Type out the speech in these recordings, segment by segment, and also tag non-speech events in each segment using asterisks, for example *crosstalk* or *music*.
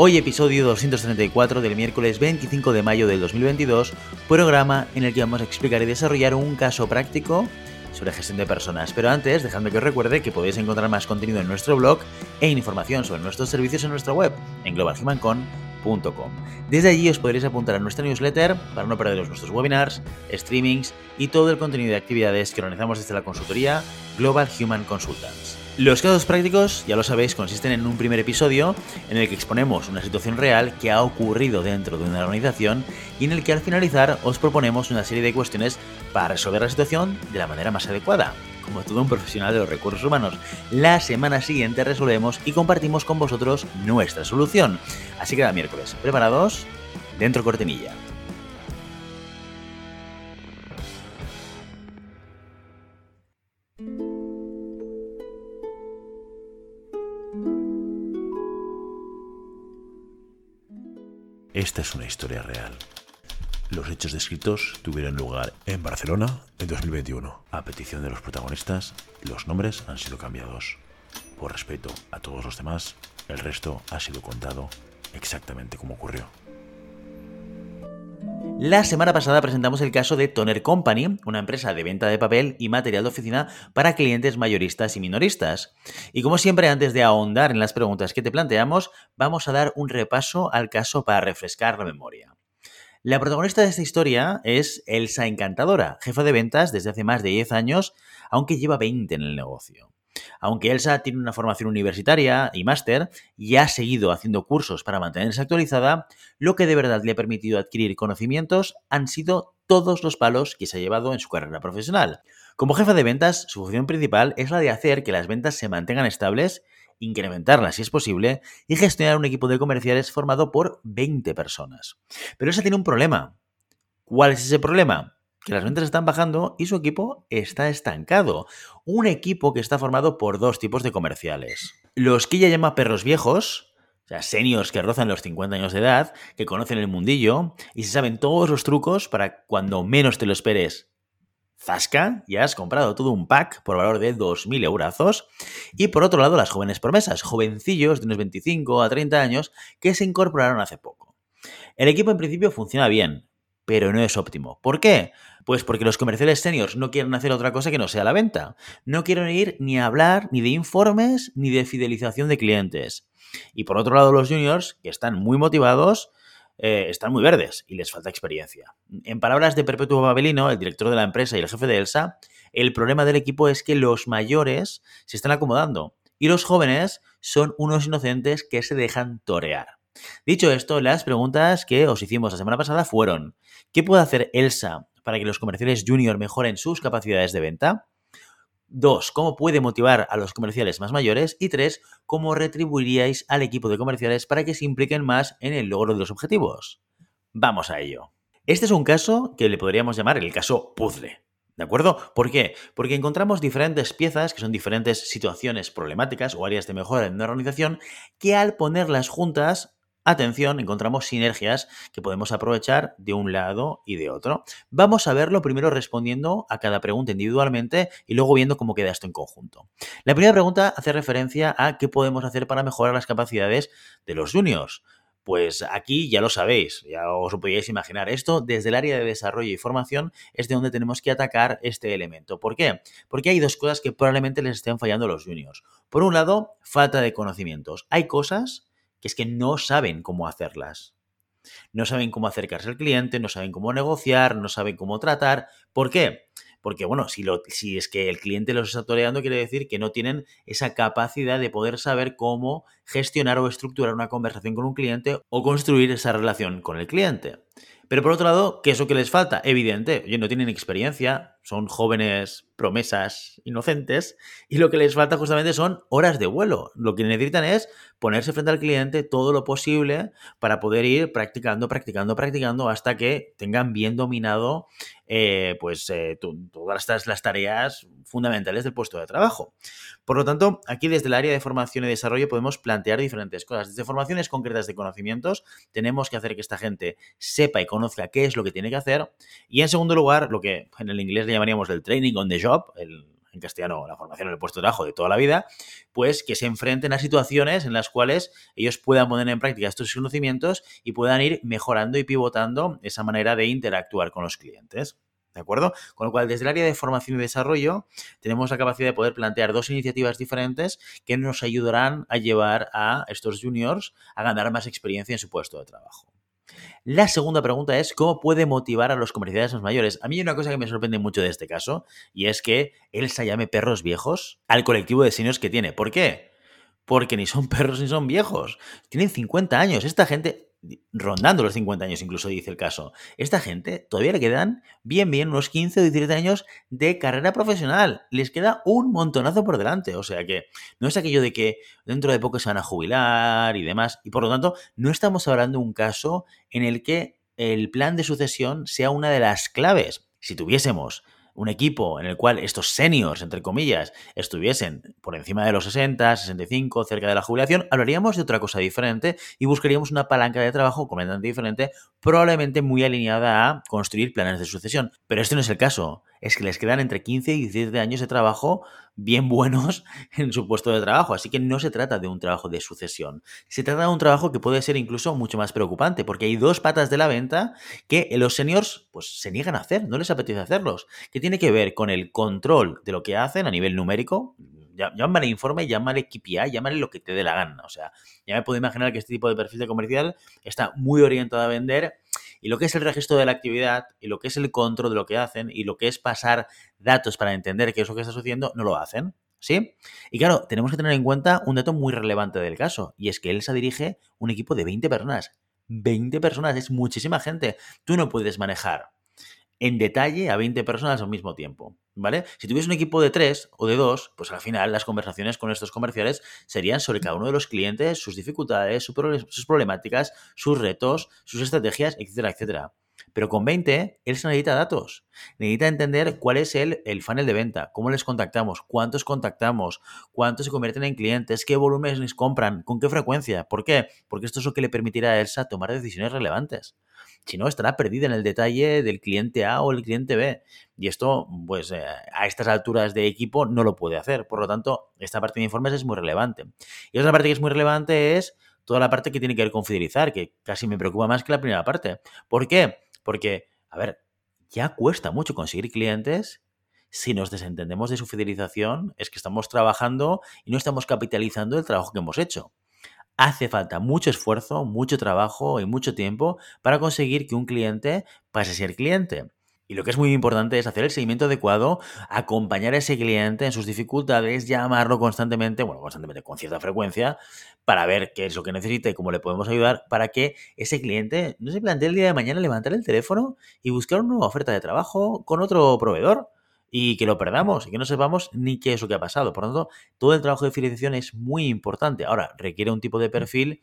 Hoy episodio 234 del miércoles 25 de mayo del 2022, programa en el que vamos a explicar y desarrollar un caso práctico sobre gestión de personas. Pero antes, dejadme que os recuerde que podéis encontrar más contenido en nuestro blog e información sobre nuestros servicios en nuestra web, en globalhumancon.com. Desde allí os podréis apuntar a nuestra newsletter para no perderos nuestros webinars, streamings y todo el contenido de actividades que organizamos desde la consultoría Global Human Consultants. Los casos prácticos, ya lo sabéis, consisten en un primer episodio en el que exponemos una situación real que ha ocurrido dentro de una organización y en el que al finalizar os proponemos una serie de cuestiones para resolver la situación de la manera más adecuada. Como todo un profesional de los recursos humanos, la semana siguiente resolvemos y compartimos con vosotros nuestra solución. Así que cada miércoles, ¿preparados? Dentro cortinilla. Esta es una historia real. Los hechos descritos tuvieron lugar en Barcelona en 2021. A petición de los protagonistas, los nombres han sido cambiados. Por respeto a todos los demás, el resto ha sido contado exactamente como ocurrió. La semana pasada presentamos el caso de Toner Company, una empresa de venta de papel y material de oficina para clientes mayoristas y minoristas. Y como siempre, antes de ahondar en las preguntas que te planteamos, vamos a dar un repaso al caso para refrescar la memoria. La protagonista de esta historia es Elsa Encantadora, jefa de ventas desde hace más de 10 años, aunque lleva 20 en el negocio. Aunque Elsa tiene una formación universitaria y máster y ha seguido haciendo cursos para mantenerse actualizada, lo que de verdad le ha permitido adquirir conocimientos han sido todos los palos que se ha llevado en su carrera profesional. Como jefa de ventas, su función principal es la de hacer que las ventas se mantengan estables, incrementarlas si es posible y gestionar un equipo de comerciales formado por 20 personas. Pero Elsa tiene un problema. ¿Cuál es ese problema? Que las ventas están bajando y su equipo está estancado. Un equipo que está formado por dos tipos de comerciales. Los que ella llama perros viejos, o sea, seniors que rozan los 50 años de edad, que conocen el mundillo y se saben todos los trucos para cuando menos te lo esperes. Zasca, ya has comprado todo un pack por valor de 2.000 eurazos. Y por otro lado, las jóvenes promesas, jovencillos de unos 25 a 30 años que se incorporaron hace poco. El equipo en principio funciona bien, pero no es óptimo. ¿Por qué? Pues porque los comerciales seniors no quieren hacer otra cosa que no sea la venta. No quieren ir ni a hablar ni de informes ni de fidelización de clientes. Y por otro lado, los juniors, que están muy motivados, eh, están muy verdes y les falta experiencia. En palabras de Perpetuo Babelino, el director de la empresa y el jefe de Elsa, el problema del equipo es que los mayores se están acomodando y los jóvenes son unos inocentes que se dejan torear. Dicho esto, las preguntas que os hicimos la semana pasada fueron, ¿qué puede hacer Elsa para que los comerciales junior mejoren sus capacidades de venta? Dos, ¿cómo puede motivar a los comerciales más mayores? Y tres, ¿cómo retribuiríais al equipo de comerciales para que se impliquen más en el logro de los objetivos? Vamos a ello. Este es un caso que le podríamos llamar el caso puzzle. ¿De acuerdo? ¿Por qué? Porque encontramos diferentes piezas, que son diferentes situaciones problemáticas o áreas de mejora en una organización, que al ponerlas juntas atención, encontramos sinergias que podemos aprovechar de un lado y de otro. Vamos a verlo primero respondiendo a cada pregunta individualmente y luego viendo cómo queda esto en conjunto. La primera pregunta hace referencia a qué podemos hacer para mejorar las capacidades de los juniors. Pues aquí ya lo sabéis, ya os lo podíais imaginar. Esto desde el área de desarrollo y formación es de donde tenemos que atacar este elemento. ¿Por qué? Porque hay dos cosas que probablemente les estén fallando a los juniors. Por un lado, falta de conocimientos. Hay cosas que es que no saben cómo hacerlas. No saben cómo acercarse al cliente, no saben cómo negociar, no saben cómo tratar. ¿Por qué? Porque, bueno, si, lo, si es que el cliente los está toreando, quiere decir que no tienen esa capacidad de poder saber cómo gestionar o estructurar una conversación con un cliente o construir esa relación con el cliente. Pero por otro lado, ¿qué es lo que les falta? Evidente, oye, no tienen experiencia, son jóvenes promesas inocentes y lo que les falta justamente son horas de vuelo. Lo que necesitan es ponerse frente al cliente todo lo posible para poder ir practicando, practicando, practicando hasta que tengan bien dominado eh, pues eh, todas estas, las tareas fundamentales del puesto de trabajo. Por lo tanto, aquí desde el área de formación y desarrollo podemos plantear diferentes cosas. Desde formaciones concretas de conocimientos, tenemos que hacer que esta gente sepa y conozca qué es lo que tiene que hacer. Y en segundo lugar, lo que en el inglés le llamaríamos el training on the job, en castellano la formación en el puesto de trabajo de toda la vida, pues que se enfrenten a situaciones en las cuales ellos puedan poner en práctica estos conocimientos y puedan ir mejorando y pivotando esa manera de interactuar con los clientes. ¿De acuerdo? Con lo cual, desde el área de formación y desarrollo, tenemos la capacidad de poder plantear dos iniciativas diferentes que nos ayudarán a llevar a estos juniors a ganar más experiencia en su puesto de trabajo. La segunda pregunta es, ¿cómo puede motivar a los comerciales más mayores? A mí hay una cosa que me sorprende mucho de este caso, y es que él se llame perros viejos al colectivo de seniors que tiene. ¿Por qué? Porque ni son *laughs* perros ni son viejos. Tienen 50 años. Esta gente, rondando los 50 años, incluso dice el caso. Esta gente todavía le quedan bien, bien unos 15 o 17 años de carrera profesional. Les queda un montonazo por delante. O sea que no es aquello de que dentro de poco se van a jubilar y demás. Y por lo tanto, no estamos hablando de un caso en el que el plan de sucesión sea una de las claves. Si tuviésemos un equipo en el cual estos seniors, entre comillas, estuviesen por encima de los 60, 65, cerca de la jubilación, hablaríamos de otra cosa diferente y buscaríamos una palanca de trabajo completamente diferente, probablemente muy alineada a construir planes de sucesión. Pero este no es el caso es que les quedan entre 15 y 17 años de trabajo bien buenos *laughs* en su puesto de trabajo. Así que no se trata de un trabajo de sucesión. Se trata de un trabajo que puede ser incluso mucho más preocupante, porque hay dos patas de la venta que los seniors pues, se niegan a hacer, no les apetece hacerlos. Que tiene que ver con el control de lo que hacen a nivel numérico. Llámale informe, llámale KPI, llámale lo que te dé la gana. O sea, ya me puedo imaginar que este tipo de perfil de comercial está muy orientado a vender y lo que es el registro de la actividad y lo que es el control de lo que hacen y lo que es pasar datos para entender qué es lo que está sucediendo, no lo hacen. ¿Sí? Y claro, tenemos que tener en cuenta un dato muy relevante del caso, y es que Elsa dirige un equipo de 20 personas. 20 personas, es muchísima gente. Tú no puedes manejar en detalle a 20 personas al mismo tiempo, ¿vale? Si tuviese un equipo de 3 o de 2, pues al final las conversaciones con estos comerciales serían sobre cada uno de los clientes, sus dificultades, sus problemáticas, sus retos, sus estrategias, etcétera, etcétera. Pero con 20, él se necesita datos. Necesita entender cuál es el, el funnel de venta, cómo les contactamos, cuántos contactamos, cuántos se convierten en clientes, qué volúmenes compran, con qué frecuencia. ¿Por qué? Porque esto es lo que le permitirá a Elsa tomar decisiones relevantes. Si no, estará perdida en el detalle del cliente A o el cliente B. Y esto, pues eh, a estas alturas de equipo no lo puede hacer. Por lo tanto, esta parte de informes es muy relevante. Y otra parte que es muy relevante es toda la parte que tiene que ver con fidelizar, que casi me preocupa más que la primera parte. ¿Por qué? Porque, a ver, ya cuesta mucho conseguir clientes si nos desentendemos de su fidelización, es que estamos trabajando y no estamos capitalizando el trabajo que hemos hecho hace falta mucho esfuerzo, mucho trabajo y mucho tiempo para conseguir que un cliente pase a ser cliente. Y lo que es muy importante es hacer el seguimiento adecuado, acompañar a ese cliente en sus dificultades, llamarlo constantemente, bueno, constantemente, con cierta frecuencia, para ver qué es lo que necesita y cómo le podemos ayudar para que ese cliente no se plantee el día de mañana levantar el teléfono y buscar una nueva oferta de trabajo con otro proveedor y que lo perdamos y que no sepamos ni qué es lo que ha pasado. Por lo tanto, todo el trabajo de fidelización es muy importante. Ahora, requiere un tipo de perfil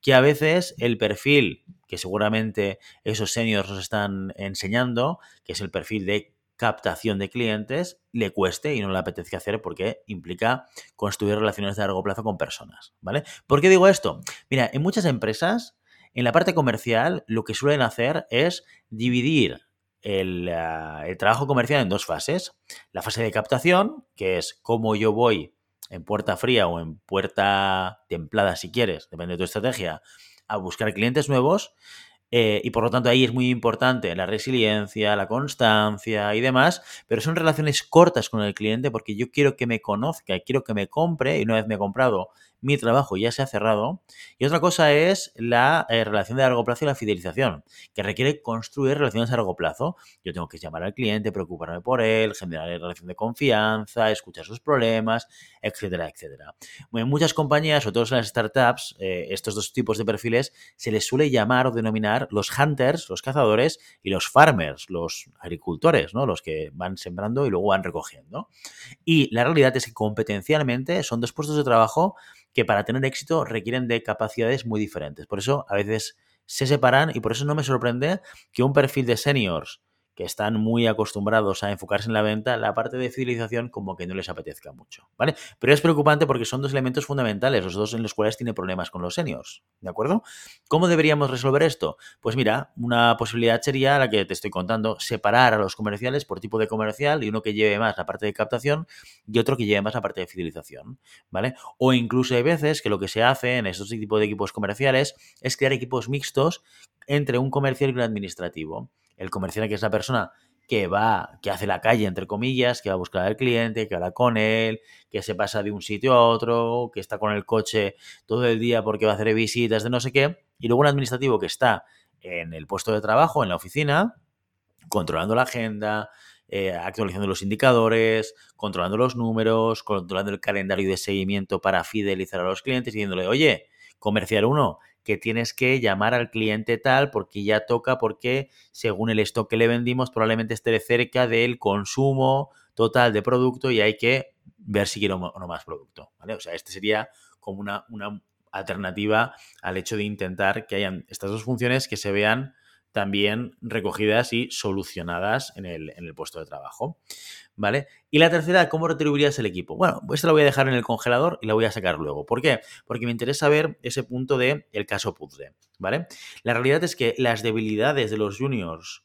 que a veces el perfil que seguramente esos seniors nos están enseñando, que es el perfil de captación de clientes, le cueste y no le apetezca hacer porque implica construir relaciones de largo plazo con personas, ¿vale? ¿Por qué digo esto? Mira, en muchas empresas, en la parte comercial, lo que suelen hacer es dividir Ah, el, trabajo comercial en dos fases. La fase de captación, que es cómo yo voy en puerta fría o en puerta templada, si quieres, depende de tu estrategia, a buscar clientes nuevos. Eh, y por lo tanto ahí es muy importante la resiliencia, la constancia y demás, pero son relaciones cortas con el cliente porque yo quiero que me conozca, quiero que me compre y una vez me he comprado mi trabajo ya se ha cerrado. Y otra cosa es la eh, relación de largo plazo y la fidelización, que requiere construir relaciones a largo plazo. Yo tengo que llamar al cliente, preocuparme por él, generar relación de confianza, escuchar sus problemas, etcétera, etcétera. En muchas compañías, sobre todo en las startups, eh, estos dos tipos de perfiles se les suele llamar o denominar los hunters, los cazadores, y los farmers, los agricultores, ¿no? los que van sembrando y luego van recogiendo. Y la realidad es que competencialmente son dos puestos de trabajo que para tener éxito requieren de capacidades muy diferentes. Por eso a veces se separan y por eso no me sorprende que un perfil de seniors que están muy acostumbrados a enfocarse en la venta, la parte de fidelización como que no les apetezca mucho, ¿vale? Pero es preocupante porque son dos elementos fundamentales, los dos en los cuales tiene problemas con los seniors, ¿de acuerdo? ¿Cómo deberíamos resolver esto? Pues mira, una posibilidad sería la que te estoy contando, separar a los comerciales por tipo de comercial y uno que lleve más la parte de captación y otro que lleve más la parte de fidelización, ¿vale? O incluso hay veces que lo que se hace en estos tipos de equipos comerciales es crear equipos mixtos entre un comercial y un administrativo. El comercial que es la persona que va, que hace la calle, entre comillas, que va a buscar al cliente, que habla con él, que se pasa de un sitio a otro, que está con el coche todo el día porque va a hacer visitas de no sé qué, y luego un administrativo que está en el puesto de trabajo, en la oficina, controlando la agenda, eh, actualizando los indicadores, controlando los números, controlando el calendario de seguimiento para fidelizar a los clientes, diciéndole, oye, comercial 1, que tienes que llamar al cliente tal porque ya toca, porque según el stock que le vendimos probablemente esté cerca del consumo total de producto y hay que ver si quiero o no más producto. ¿vale? O sea, este sería como una, una alternativa al hecho de intentar que hayan estas dos funciones que se vean también recogidas y solucionadas en el, en el puesto de trabajo. ¿vale? Y la tercera, ¿cómo retribuirías el equipo? Bueno, pues esta la voy a dejar en el congelador y la voy a sacar luego. ¿Por qué? Porque me interesa ver ese punto de el caso puzzle, ¿vale? La realidad es que las debilidades de los juniors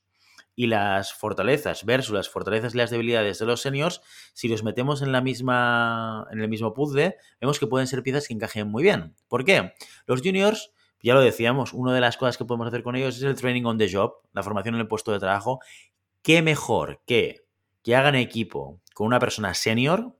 y las fortalezas versus las fortalezas y las debilidades de los seniors, si los metemos en la misma en el mismo puzzle, vemos que pueden ser piezas que encajen muy bien. ¿Por qué? Los juniors ya lo decíamos, una de las cosas que podemos hacer con ellos es el training on the job, la formación en el puesto de trabajo. ¿Qué mejor que que hagan equipo con una persona senior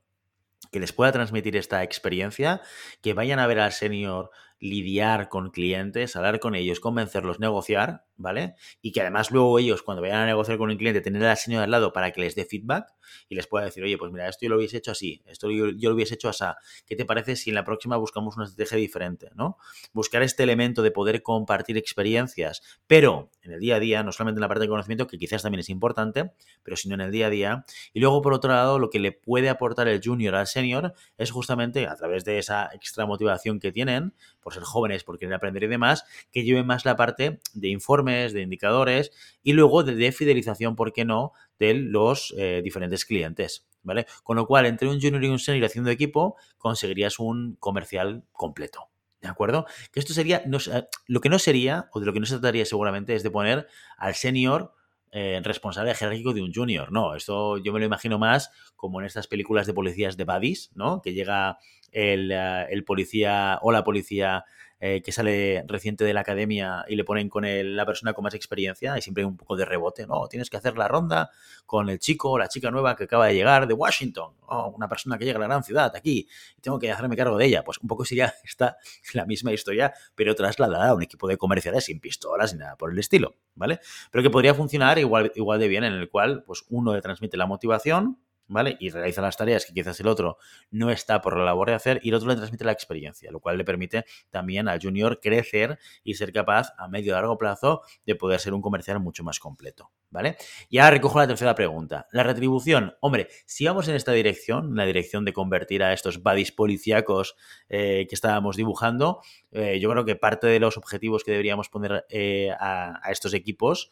que les pueda transmitir esta experiencia, que vayan a ver al senior lidiar con clientes, hablar con ellos, convencerlos, negociar, ¿vale? Y que además luego ellos, cuando vayan a negociar con un cliente, tener a la señora al lado para que les dé feedback y les pueda decir, oye, pues mira, esto yo lo hubiese hecho así, esto yo, lo hubiese hecho así. ¿Qué te parece si en la próxima buscamos una estrategia diferente, ¿no? Buscar este elemento de poder compartir experiencias, pero en el día a día, no solamente en la parte de conocimiento, que quizás también es importante, pero sino en el día a día. Y luego, por otro lado, lo que le puede aportar el junior al senior es justamente a través de esa extra motivación que tienen, por ser jóvenes, por querer aprender y demás, que lleven más la parte de de indicadores y luego de, fidelización, ¿por qué no?, de los eh, diferentes clientes. ¿Vale? Con lo cual, entre un junior y un senior haciendo equipo, conseguirías un comercial completo. ¿De acuerdo? Que esto sería, lo que no sería, o de lo que no se trataría seguramente, es de poner al senior eh, responsable jerárquico de un junior. No, esto yo me lo imagino más como en estas películas de policías de buddies, ¿no? Que llega el, eh, el policía o la policía eh, que sale reciente de la academia y le ponen con la persona con más experiencia y siempre hay un poco de rebote, ¿no? Tienes que hacer la ronda con el chico o la chica nueva que acaba de llegar de Washington, o una persona que llega a la gran ciudad, aquí, tengo que hacerme cargo de ella. Pues un poco sería *laughs* esta la misma historia, pero trasladada a un equipo de comerciales sin pistolas ni nada por el estilo, ¿vale? Pero que podría funcionar igual, igual de bien en el cual, pues uno le transmite la motivación, ¿vale? Y realiza las tareas que quizás el otro no está por la labor de hacer y el otro le transmite la experiencia, lo cual le permite también al junior crecer y ser capaz a medio y largo plazo de poder ser un comercial mucho más completo, ¿vale? Y ahora recojo la tercera pregunta. La retribución, hombre, si vamos en esta dirección, en la dirección de convertir a estos buddies policíacos eh, que estábamos dibujando, eh, yo creo que parte de los objetivos que deberíamos poner eh, a, a, estos equipos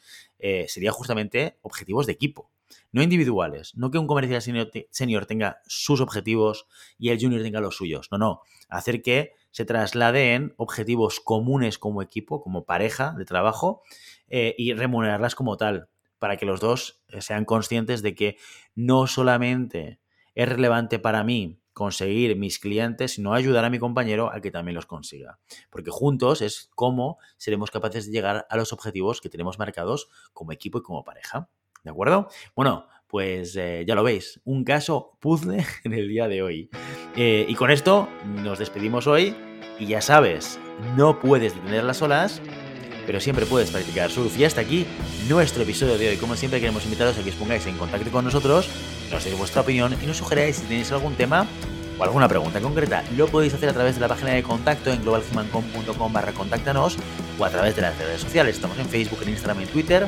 sería justamente objetivos de equipo no individuales, no que un comercial senior, tenga sus objetivos y el junior tenga los suyos, no, no, hacer que se trasladen objetivos comunes como equipo, como pareja de trabajo eh, y remunerarlas como tal, para que los dos eh, sean conscientes de que no solamente es relevante para mí conseguir mis clientes, sino ayudar a mi compañero a que también los consiga. Porque juntos es como seremos capaces de llegar a los objetivos que tenemos marcados como equipo y como pareja. ¿De acuerdo? Bueno, pues eh, ya lo veis, un caso puzzle *laughs* en el día de hoy. Eh, y con esto nos despedimos hoy y ya sabes, no puedes detener las olas, pero siempre puedes practicar surf. Y hasta aquí nuestro episodio de hoy. Como siempre queremos invitaros a que os pongáis en contacto con nosotros, nos deis vuestra opinión y nos sugeráis si tenéis algún tema o alguna pregunta concreta. Lo podéis hacer a través de la página de contacto en globalhumancom.com barra contáctanos o a través de las redes sociales. Estamos en Facebook, en Instagram, en Twitter